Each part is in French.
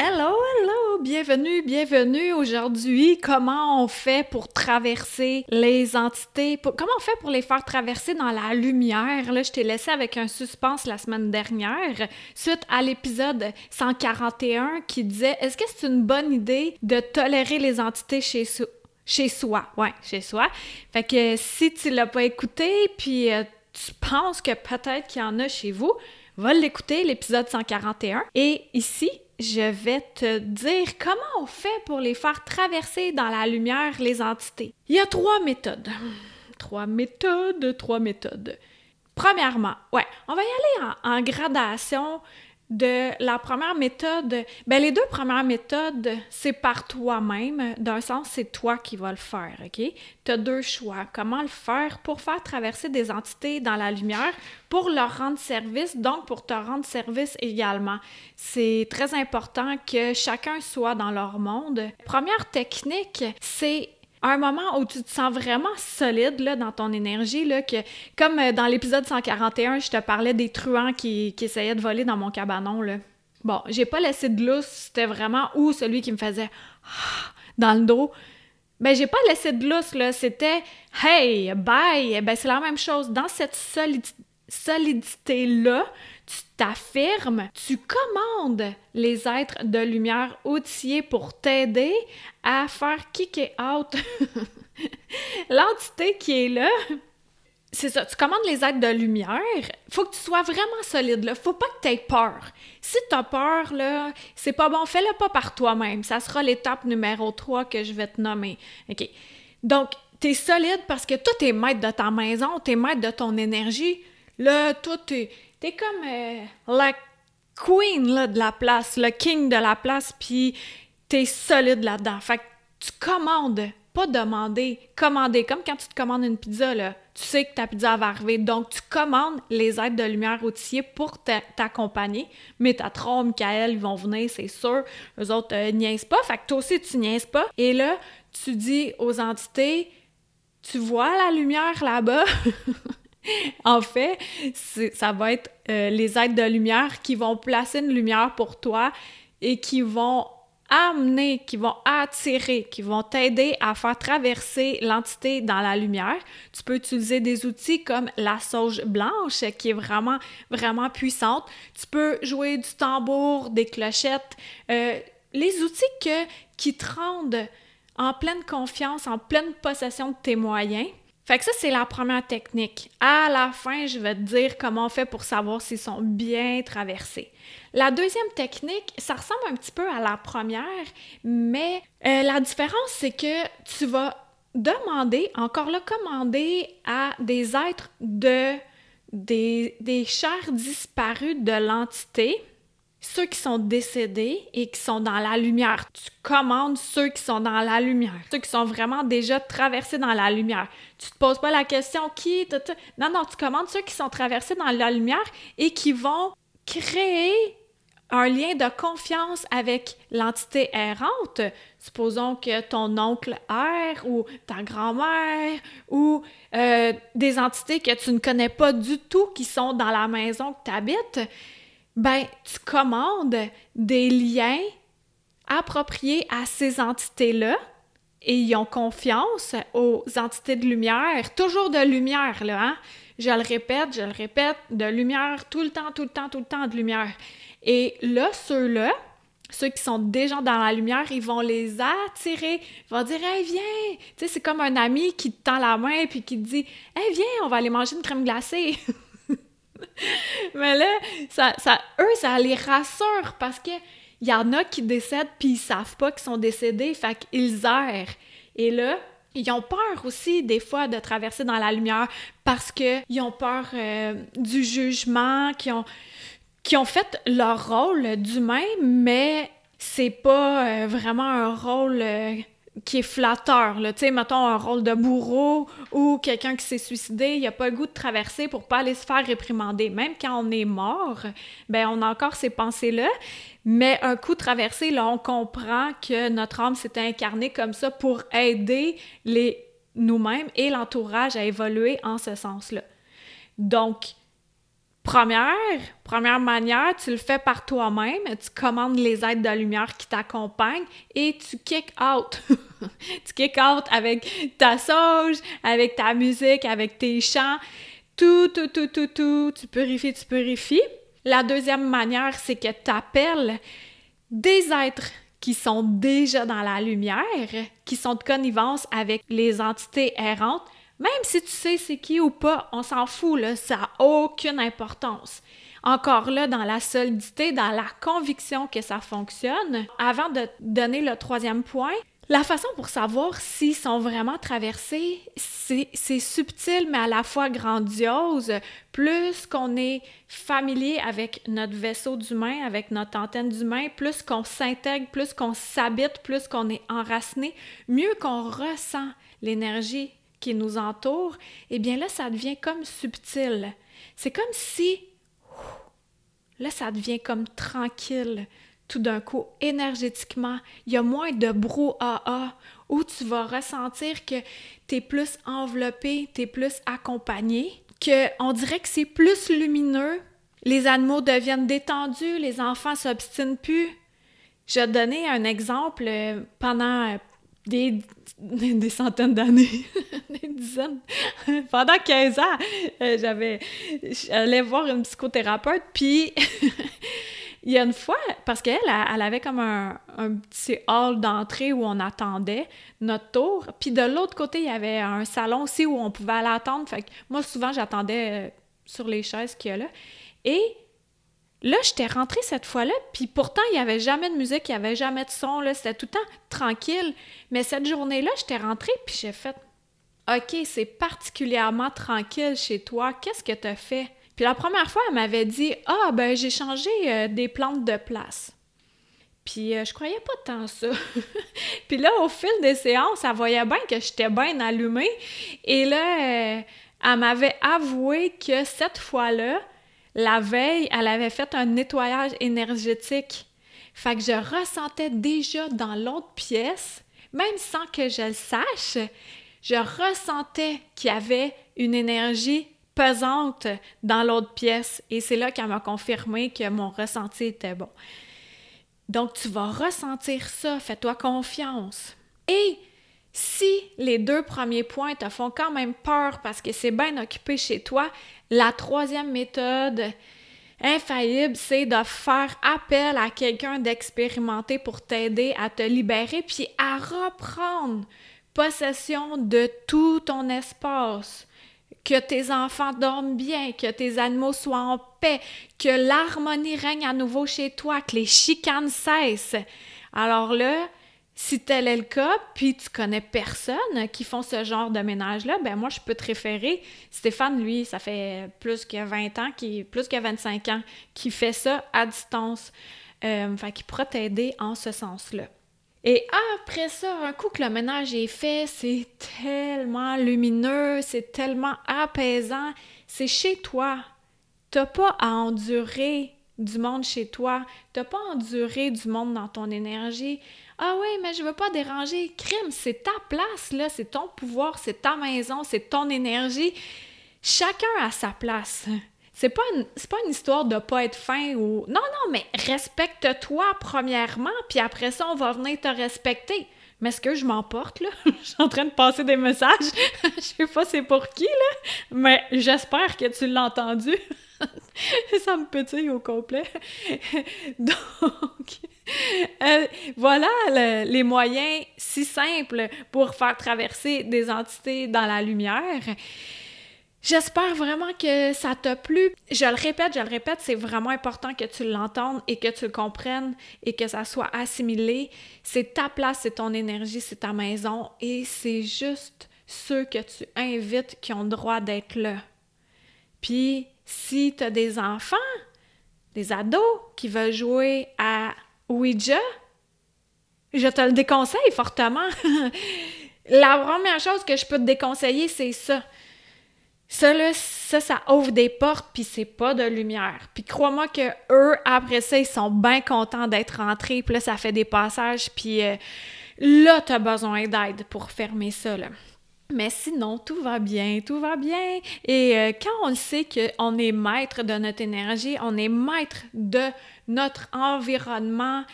Hello, hello! Bienvenue, bienvenue aujourd'hui. Comment on fait pour traverser les entités? comment on fait pour les faire traverser dans la lumière? Là, je t'ai laissé avec un suspense la semaine dernière, suite à l'épisode 141 qui disait Est-ce que c'est une bonne idée de tolérer les entités chez soi? Ouais, chez soi. Fait que si tu l'as pas écouté, puis euh, tu penses que peut-être qu'il y en a chez vous, va l'écouter, l'épisode 141. Et ici, je vais te dire comment on fait pour les faire traverser dans la lumière les entités. Il y a trois méthodes. Trois méthodes, trois méthodes. Premièrement, ouais, on va y aller en, en gradation de la première méthode, ben les deux premières méthodes, c'est par toi-même. D'un sens, c'est toi qui vas le faire, OK? Tu as deux choix. Comment le faire pour faire traverser des entités dans la lumière, pour leur rendre service, donc pour te rendre service également. C'est très important que chacun soit dans leur monde. Première technique, c'est un moment où tu te sens vraiment solide là, dans ton énergie, là, que, comme euh, dans l'épisode 141, je te parlais des truands qui, essayaient de voler dans mon cabanon. Là. Bon, j'ai pas laissé de lousse, c'était vraiment où celui qui me faisait dans le dos. Ben, j'ai pas laissé de lousse, là. C'était Hey, bye! Ben, c'est la même chose. Dans cette solidité-là, tu t'affirmes, tu commandes les êtres de lumière outillés pour t'aider à faire kick out l'entité qui est là. C'est ça, tu commandes les êtres de lumière, faut que tu sois vraiment solide, là. Faut pas que tu aies peur. Si tu as peur, là, c'est pas bon, fais-le pas par toi-même. Ça sera l'étape numéro 3 que je vais te nommer. OK. Donc, tu es solide parce que toi, tu es maître de ta maison, tu es maître de ton énergie. Là, toi, tu T'es comme euh, la queen là, de la place, le king de la place, puis t'es solide là-dedans. Fait que tu commandes, pas demander, commander. Comme quand tu te commandes une pizza, là, tu sais que ta pizza va arriver. Donc, tu commandes les aides de lumière outillées pour t'accompagner. Mais ta trompe, Michael, ils vont venir, c'est sûr. Eux autres euh, niaisent pas. Fait que toi aussi, tu niaises pas. Et là, tu dis aux entités, tu vois la lumière là-bas? en fait, ça va être euh, les aides de lumière qui vont placer une lumière pour toi et qui vont amener, qui vont attirer, qui vont t'aider à faire traverser l'entité dans la lumière. Tu peux utiliser des outils comme la sauge blanche qui est vraiment, vraiment puissante. Tu peux jouer du tambour, des clochettes, euh, les outils qui te rendent en pleine confiance, en pleine possession de tes moyens. Fait que ça, c'est la première technique. À la fin, je vais te dire comment on fait pour savoir s'ils sont bien traversés. La deuxième technique, ça ressemble un petit peu à la première, mais euh, la différence, c'est que tu vas demander, encore là, commander à des êtres de des, des chairs disparues de l'entité ceux qui sont décédés et qui sont dans la lumière. Tu commandes ceux qui sont dans la lumière, ceux qui sont vraiment déjà traversés dans la lumière. Tu te poses pas la question qui non non, tu commandes ceux qui sont traversés dans la lumière et qui vont créer un lien de confiance avec l'entité errante. Supposons que ton oncle erre ou ta grand-mère ou euh, des entités que tu ne connais pas du tout qui sont dans la maison que tu habites ben, tu commandes des liens appropriés à ces entités-là et ils ont confiance aux entités de lumière, toujours de lumière, là, hein? Je le répète, je le répète, de lumière, tout le temps, tout le temps, tout le temps de lumière. Et là, ceux-là, ceux qui sont déjà dans la lumière, ils vont les attirer. Ils vont dire Hey, viens! C'est comme un ami qui te tend la main puis qui te dit Hey, viens, on va aller manger une crème glacée. Mais là, ça, eux, ça les rassure parce que y en a qui décèdent puis ils savent pas qu'ils sont décédés, fait qu'ils errent. Et là, ils ont peur aussi des fois de traverser dans la lumière parce qu'ils ont peur euh, du jugement, qui ont, ont fait leur rôle d'humain, mais c'est pas euh, vraiment un rôle euh, qui est flatteur. Là. Tu sais, mettons un rôle de bourreau ou quelqu'un qui s'est suicidé, il a pas le goût de traverser pour pas aller se faire réprimander. Même quand on est mort, ben on a encore ces pensées-là. Mais un coup traversé, là, on comprend que notre âme s'est incarnée comme ça pour aider les nous-mêmes et l'entourage à évoluer en ce sens-là. Donc, Première, première manière, tu le fais par toi-même, tu commandes les aides de lumière qui t'accompagnent et tu kick out. tu kick avec ta sauge, avec ta musique, avec tes chants, tout, tout, tout, tout, tout, tu purifies, tu purifies. La deuxième manière, c'est que tu appelles des êtres qui sont déjà dans la lumière, qui sont de connivence avec les entités errantes, même si tu sais c'est qui ou pas, on s'en fout, ça n'a aucune importance. Encore là, dans la solidité, dans la conviction que ça fonctionne. Avant de donner le troisième point, la façon pour savoir s'ils sont vraiment traversés, c'est subtil mais à la fois grandiose. Plus qu'on est familier avec notre vaisseau d'humain, avec notre antenne d'humain, plus qu'on s'intègre, plus qu'on s'habite, plus qu'on est enraciné, mieux qu'on ressent l'énergie qui nous entoure, eh bien là, ça devient comme subtil. C'est comme si, là, ça devient comme tranquille. Tout d'un coup, énergétiquement, il y a moins de brouhaha où tu vas ressentir que tu es plus enveloppé, tu es plus accompagné, que on dirait que c'est plus lumineux, les animaux deviennent détendus, les enfants s'obstinent plus. Je donner un exemple euh, pendant des, des centaines d'années, des dizaines. Pendant 15 ans, euh, j'avais, j'allais voir une psychothérapeute, puis il y a une fois, parce qu'elle, elle avait comme un, petit hall d'entrée où on attendait notre tour, puis de l'autre côté, il y avait un salon aussi où on pouvait aller attendre. Fait que moi, souvent, j'attendais euh, sur les chaises qu'il y a là. Et Là, j'étais rentrée cette fois-là, puis pourtant, il n'y avait jamais de musique, il n'y avait jamais de son, c'était tout le temps tranquille. Mais cette journée-là, j'étais rentrée, puis j'ai fait OK, c'est particulièrement tranquille chez toi, qu'est-ce que tu as fait? Puis la première fois, elle m'avait dit Ah, ben, j'ai changé euh, des plantes de place. Puis euh, je croyais pas tant ça. puis là, au fil des séances, elle voyait bien que j'étais bien allumée. Et là, euh, elle m'avait avoué que cette fois-là, la veille, elle avait fait un nettoyage énergétique. Fait que je ressentais déjà dans l'autre pièce, même sans que je le sache, je ressentais qu'il y avait une énergie dans l'autre pièce. Et c'est là qu'elle m'a confirmé que mon ressenti était bon. Donc, tu vas ressentir ça, fais-toi confiance. Et si les deux premiers points te font quand même peur parce que c'est bien occupé chez toi, la troisième méthode infaillible, c'est de faire appel à quelqu'un d'expérimenté pour t'aider à te libérer puis à reprendre possession de tout ton espace. Que tes enfants dorment bien, que tes animaux soient en paix, que l'harmonie règne à nouveau chez toi, que les chicanes cessent. Alors là, si tel est le cas, puis tu connais personne qui font ce genre de ménage-là, ben moi, je peux te référer. Stéphane, lui, ça fait plus que 20 ans, qui, plus que 25 ans, qui fait ça à distance. Euh, fait qu'il t'aider en ce sens-là. Et après ça, un coup que le ménage est fait, c'est tellement lumineux, c'est tellement apaisant. C'est chez toi. T'as pas à endurer du monde chez toi. T'as pas à endurer du monde dans ton énergie. Ah oui, mais je veux pas déranger. Crime, c'est ta place, là, c'est ton pouvoir, c'est ta maison, c'est ton énergie. Chacun a sa place. C'est pas une, pas une histoire de pas être fin ou. Non, non, mais respecte-toi premièrement, puis après ça, on va venir te respecter. Mais est-ce que je m'emporte, là? je suis en train de passer des messages. je sais pas c'est pour qui, là, mais j'espère que tu l'as entendu. ça me pétille au complet. Donc, euh, voilà les moyens si simples pour faire traverser des entités dans la lumière. J'espère vraiment que ça t'a plu. Je le répète, je le répète, c'est vraiment important que tu l'entendes et que tu le comprennes et que ça soit assimilé. C'est ta place, c'est ton énergie, c'est ta maison et c'est juste ceux que tu invites qui ont le droit d'être là. Puis, si tu as des enfants, des ados qui veulent jouer à Ouija, je te le déconseille fortement. La première chose que je peux te déconseiller, c'est ça. Ça, là, ça, ouvre des portes, puis c'est pas de lumière. Puis crois-moi que eux, après ça, ils sont bien contents d'être rentrés, puis là, ça fait des passages, puis euh, là, t'as besoin d'aide pour fermer ça. Mais sinon, tout va bien, tout va bien. Et euh, quand on le sait qu'on est maître de notre énergie, on est maître de notre environnement,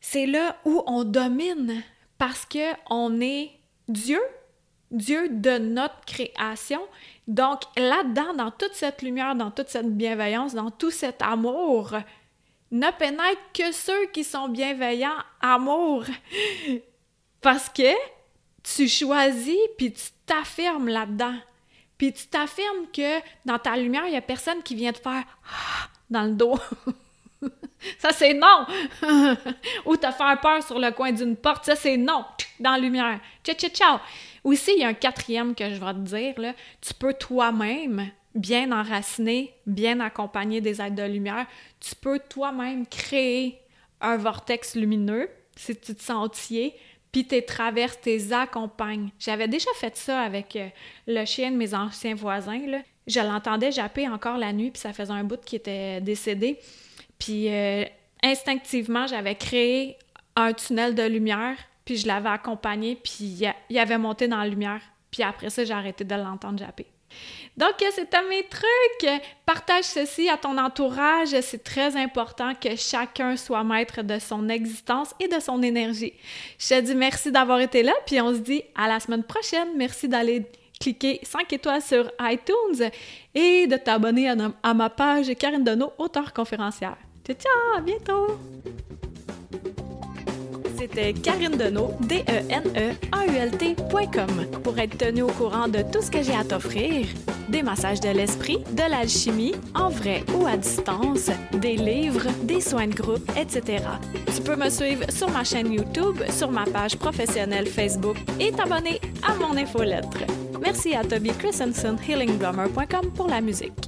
c'est là où on domine parce qu'on est Dieu, Dieu de notre création. Donc là-dedans, dans toute cette lumière, dans toute cette bienveillance, dans tout cet amour, ne pénètre que ceux qui sont bienveillants, amour. Parce que tu choisis, puis tu t'affirmes là-dedans. Puis tu t'affirmes que dans ta lumière, il n'y a personne qui vient te faire dans le dos. ça, c'est non! Ou te faire peur sur le coin d'une porte, ça, c'est non! Dans la lumière. Ciao, ciao, ciao! Aussi, il y a un quatrième que je vais te dire. Tu peux toi-même, bien enraciné, bien accompagné des aides de lumière, tu peux toi-même créer un vortex lumineux si tu te sens puis tes traverses, tes accompagnes. J'avais déjà fait ça avec euh, le chien de mes anciens voisins. Je l'entendais japper encore la nuit, puis ça faisait un bout qui était décédé. Puis euh, instinctivement, j'avais créé un tunnel de lumière, puis je l'avais accompagné, puis il avait monté dans la lumière. Puis après ça, j'ai arrêté de l'entendre japper. Donc, c'est à mes trucs. Partage ceci à ton entourage. C'est très important que chacun soit maître de son existence et de son énergie. Je te dis merci d'avoir été là, puis on se dit à la semaine prochaine. Merci d'aller cliquer 5 étoiles sur iTunes et de t'abonner à, ma page Karine Deneau, auteur conférencière. Ciao, ciao, à bientôt! C'était Karine Deneau, D-E-N-E-A-U-L-T.com. Pour être tenu au courant de tout ce que j'ai à t'offrir, des massages de l'esprit, de l'alchimie, en vrai ou à distance, des livres, des soins de groupe, etc. Tu peux me suivre sur ma chaîne YouTube, sur ma page professionnelle Facebook et t'abonner à mon infolettre. Merci à Toby Christensen, healingblummer.com pour la musique.